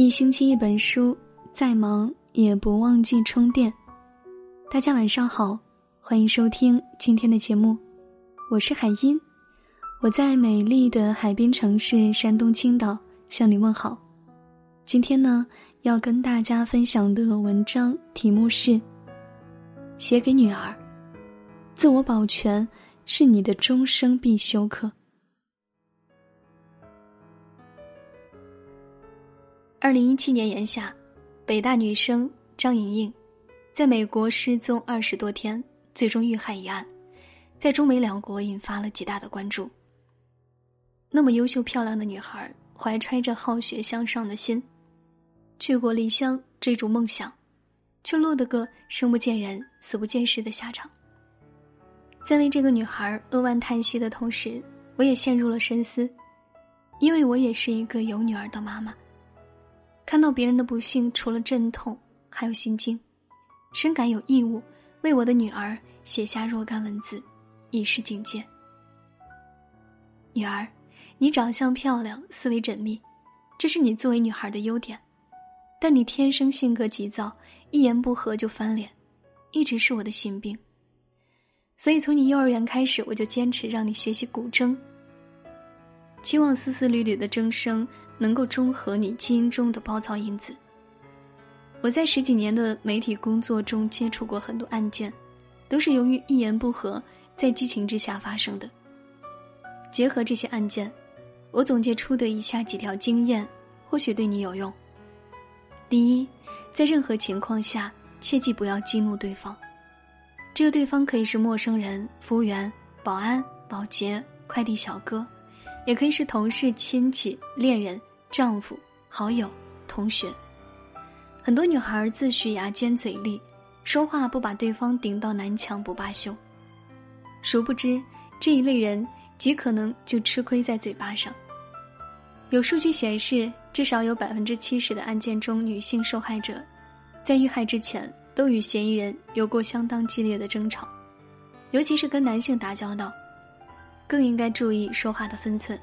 一星期一本书，再忙也不忘记充电。大家晚上好，欢迎收听今天的节目，我是海音，我在美丽的海滨城市山东青岛向你问好。今天呢，要跟大家分享的文章题目是：写给女儿，自我保全是你的终生必修课。二零一七年炎夏，北大女生张莹莹，在美国失踪二十多天，最终遇害一案，在中美两国引发了极大的关注。那么优秀漂亮的女孩，怀揣着好学向上的心，去过离乡追逐梦想，却落得个生不见人死不见尸的下场。在为这个女孩扼腕叹息的同时，我也陷入了深思，因为我也是一个有女儿的妈妈。看到别人的不幸，除了阵痛，还有心惊，深感有义务为我的女儿写下若干文字，以示警戒。女儿，你长相漂亮，思维缜密，这是你作为女孩的优点，但你天生性格急躁，一言不合就翻脸，一直是我的心病。所以从你幼儿园开始，我就坚持让你学习古筝，期望丝丝缕缕的筝声。能够中和你基因中的暴躁因子。我在十几年的媒体工作中接触过很多案件，都是由于一言不合在激情之下发生的。结合这些案件，我总结出的以下几条经验，或许对你有用。第一，在任何情况下，切记不要激怒对方。这个对方可以是陌生人、服务员、保安、保洁、快递小哥，也可以是同事、亲戚、恋人。丈夫、好友、同学，很多女孩自诩牙尖嘴利，说话不把对方顶到南墙不罢休。殊不知，这一类人极可能就吃亏在嘴巴上。有数据显示，至少有百分之七十的案件中，女性受害者在遇害之前都与嫌疑人有过相当激烈的争吵，尤其是跟男性打交道，更应该注意说话的分寸。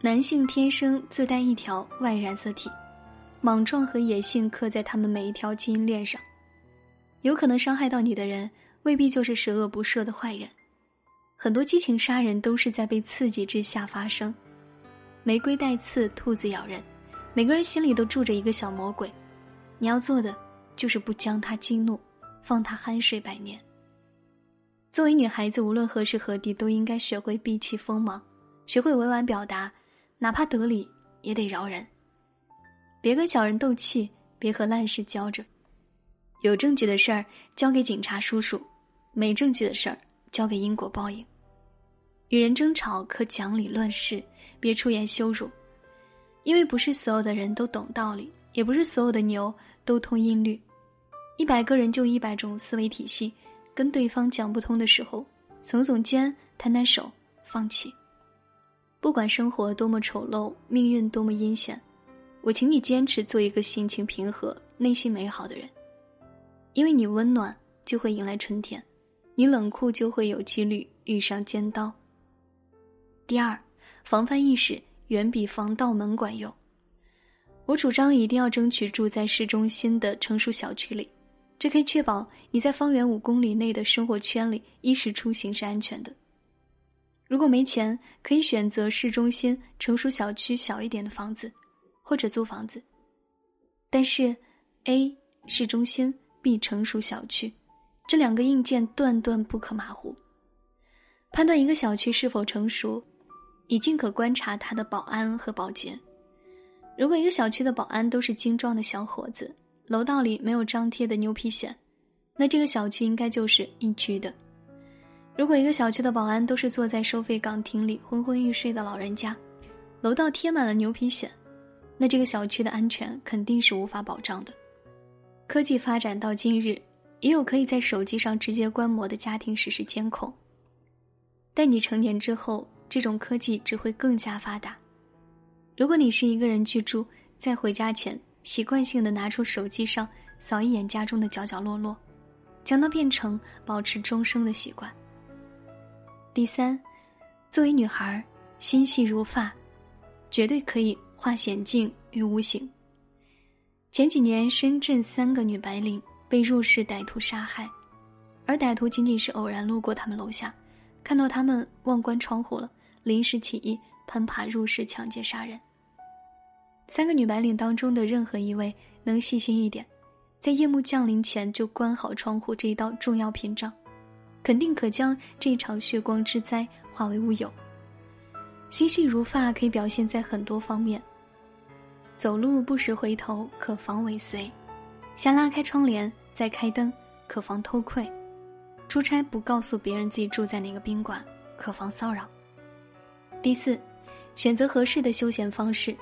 男性天生自带一条 Y 染色体，莽撞和野性刻在他们每一条基因链上。有可能伤害到你的人，未必就是十恶不赦的坏人。很多激情杀人都是在被刺激之下发生。玫瑰带刺，兔子咬人，每个人心里都住着一个小魔鬼。你要做的就是不将他激怒，放他酣睡百年。作为女孩子，无论何时何地，都应该学会避其锋芒，学会委婉表达。哪怕得理也得饶人，别跟小人斗气，别和烂事交着。有证据的事儿交给警察叔叔，没证据的事儿交给因果报应。与人争吵可讲理论事，别出言羞辱，因为不是所有的人都懂道理，也不是所有的牛都通音律。一百个人就一百种思维体系，跟对方讲不通的时候，耸耸肩，摊摊手，放弃。不管生活多么丑陋，命运多么阴险，我请你坚持做一个心情平和、内心美好的人。因为你温暖，就会迎来春天；你冷酷，就会有几率遇上尖刀。第二，防范意识远比防盗门管用。我主张一定要争取住在市中心的成熟小区里，这可以确保你在方圆五公里内的生活圈里衣食出行是安全的。如果没钱，可以选择市中心成熟小区小一点的房子，或者租房子。但是，A 市中心，B 成熟小区，这两个硬件断断不可马虎。判断一个小区是否成熟，以尽可观察它的保安和保洁。如果一个小区的保安都是精壮的小伙子，楼道里没有张贴的牛皮癣，那这个小区应该就是一居的。如果一个小区的保安都是坐在收费岗亭里昏昏欲睡的老人家，楼道贴满了牛皮癣，那这个小区的安全肯定是无法保障的。科技发展到今日，也有可以在手机上直接观摩的家庭实时监控。但你成年之后，这种科技只会更加发达。如果你是一个人居住，在回家前习惯性的拿出手机上扫一眼家中的角角落落，将它变成保持终生的习惯。第三，作为女孩，心细如发，绝对可以化险境于无形。前几年，深圳三个女白领被入室歹徒杀害，而歹徒仅仅是偶然路过他们楼下，看到他们忘关窗户了，临时起意攀爬入室抢劫杀人。三个女白领当中的任何一位能细心一点，在夜幕降临前就关好窗户这一道重要屏障，肯定可将这场血光之灾化为乌有。心细如发可以表现在很多方面。走路不时回头，可防尾随；先拉开窗帘，再开灯，可防偷窥；出差不告诉别人自己住在哪个宾馆，可防骚扰。第四，选择合适的休闲方式。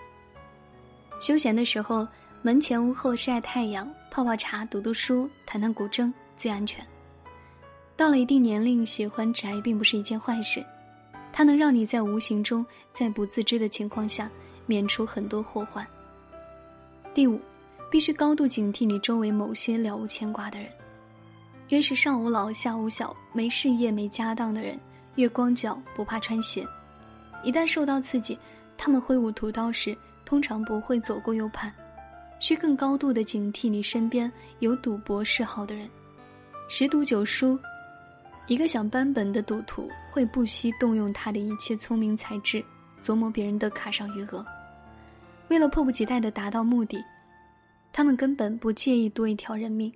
休闲的时候，门前屋后晒太阳、泡泡茶、读读书、弹弹古筝最安全。到了一定年龄，喜欢宅并不是一件坏事，它能让你在无形中，在不自知的情况下，免除很多祸患。第五，必须高度警惕你周围某些了无牵挂的人。越是上无老下无小、没事业没家当的人，越光脚不怕穿鞋。一旦受到刺激，他们挥舞屠刀时。通常不会左顾右盼，需更高度的警惕你身边有赌博嗜好的人。十赌九输，一个想扳本的赌徒会不惜动用他的一切聪明才智，琢磨别人的卡上余额。为了迫不及待的达到目的，他们根本不介意多一条人命。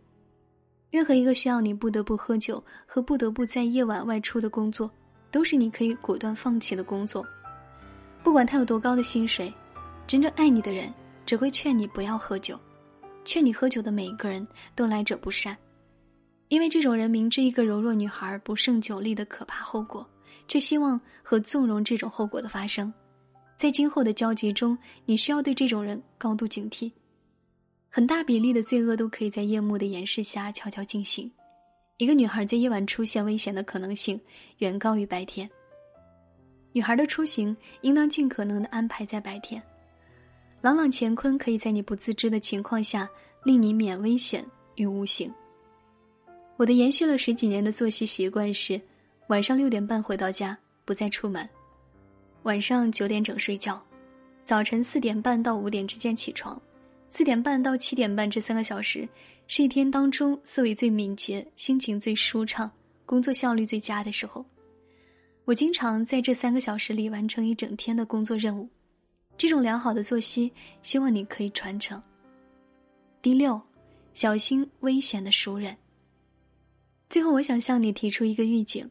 任何一个需要你不得不喝酒和不得不在夜晚外出的工作，都是你可以果断放弃的工作，不管他有多高的薪水。真正爱你的人，只会劝你不要喝酒；劝你喝酒的每一个人都来者不善，因为这种人明知一个柔弱女孩不胜酒力的可怕后果，却希望和纵容这种后果的发生。在今后的交集中，你需要对这种人高度警惕。很大比例的罪恶都可以在夜幕的掩饰下悄悄进行。一个女孩在夜晚出现危险的可能性远高于白天。女孩的出行应当尽可能的安排在白天。朗朗乾坤可以在你不自知的情况下令你免危险与无形。我的延续了十几年的作息习惯是：晚上六点半回到家，不再出门；晚上九点整睡觉，早晨四点半到五点之间起床。四点半到七点半这三个小时是一天当中思维最敏捷、心情最舒畅、工作效率最佳的时候。我经常在这三个小时里完成一整天的工作任务。这种良好的作息，希望你可以传承。第六，小心危险的熟人。最后，我想向你提出一个预警：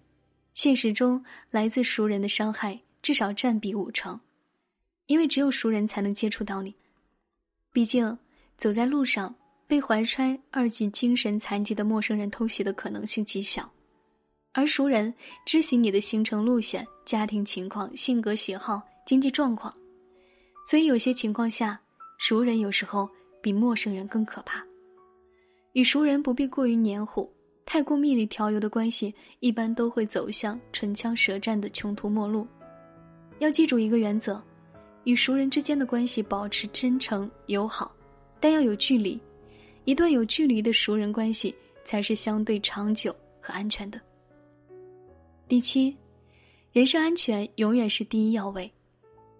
现实中来自熟人的伤害至少占比五成，因为只有熟人才能接触到你。毕竟，走在路上被怀揣二级精神残疾的陌生人偷袭的可能性极小，而熟人知悉你的行程路线、家庭情况、性格喜好、经济状况。所以，有些情况下，熟人有时候比陌生人更可怕。与熟人不必过于黏糊，太过蜜里调油的关系，一般都会走向唇枪舌战的穷途末路。要记住一个原则：与熟人之间的关系保持真诚友好，但要有距离。一段有距离的熟人关系才是相对长久和安全的。第七，人身安全永远是第一要位。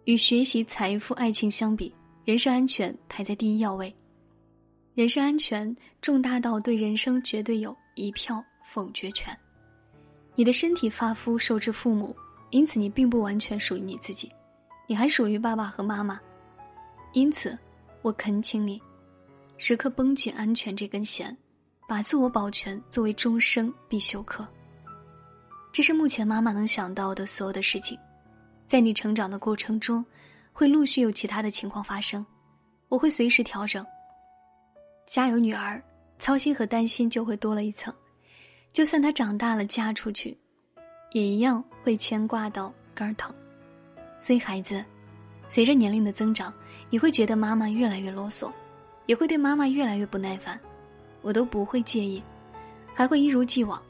与学习、财富、爱情相比，人身安全排在第一要位。人身安全重大到对人生绝对有一票否决权。你的身体发肤受之父母，因此你并不完全属于你自己，你还属于爸爸和妈妈。因此，我恳请你，时刻绷紧安全这根弦，把自我保全作为终生必修课。这是目前妈妈能想到的所有的事情。在你成长的过程中，会陆续有其他的情况发生，我会随时调整。家有女儿，操心和担心就会多了一层。就算她长大了嫁出去，也一样会牵挂到肝疼。所以孩子，随着年龄的增长，你会觉得妈妈越来越啰嗦，也会对妈妈越来越不耐烦。我都不会介意，还会一如既往，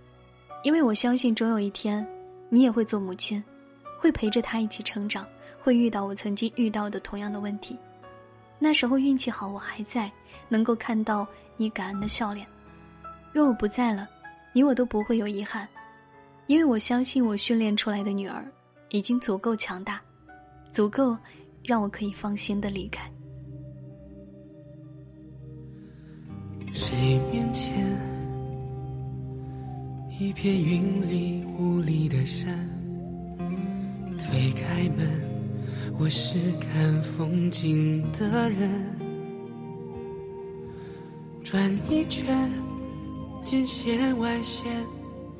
因为我相信总有一天，你也会做母亲。会陪着他一起成长，会遇到我曾经遇到的同样的问题。那时候运气好，我还在，能够看到你感恩的笑脸。若我不在了，你我都不会有遗憾，因为我相信我训练出来的女儿已经足够强大，足够让我可以放心的离开。谁面前？一片云里雾里的山，推开门，我是看风景的人。转一圈，见线外线，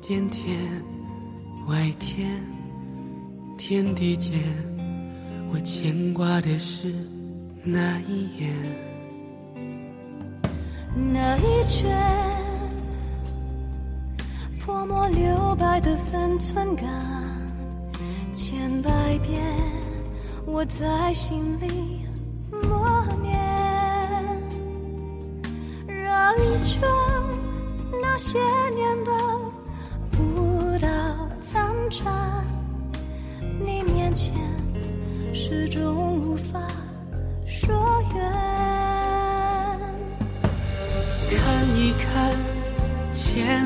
见天外天，天地间，我牵挂的是那一眼。那一卷泼墨留白的分寸感，千百遍我在心里默念。绕一圈那些年的舞蹈残渣，你面前始终无法说远。看一看，前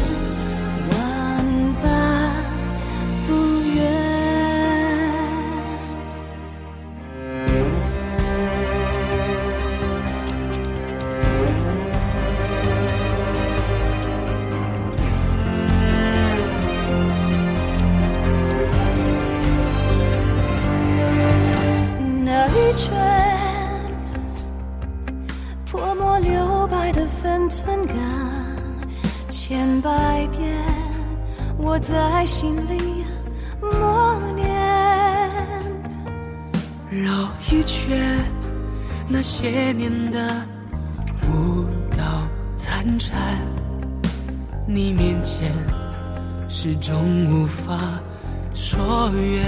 绕一圈，那些年的舞蹈残蝉，你面前始终无法说远。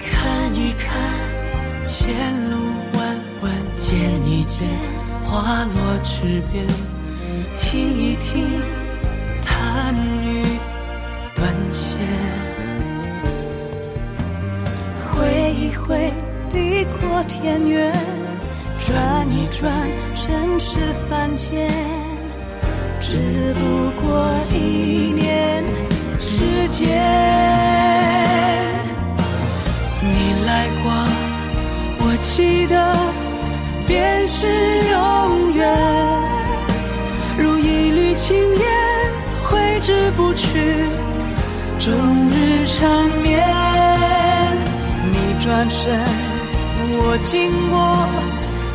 看一看，前路弯弯，见一见。花落池边，听一听，阔天远，转一转，尘世凡间，只不过一念之间。你来过，我记得。便是永远，如一缕青烟挥之不去，终日缠绵。你转身，我经过，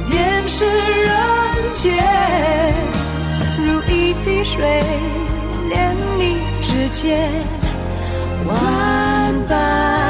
便是人间，如一滴水连你指尖万般。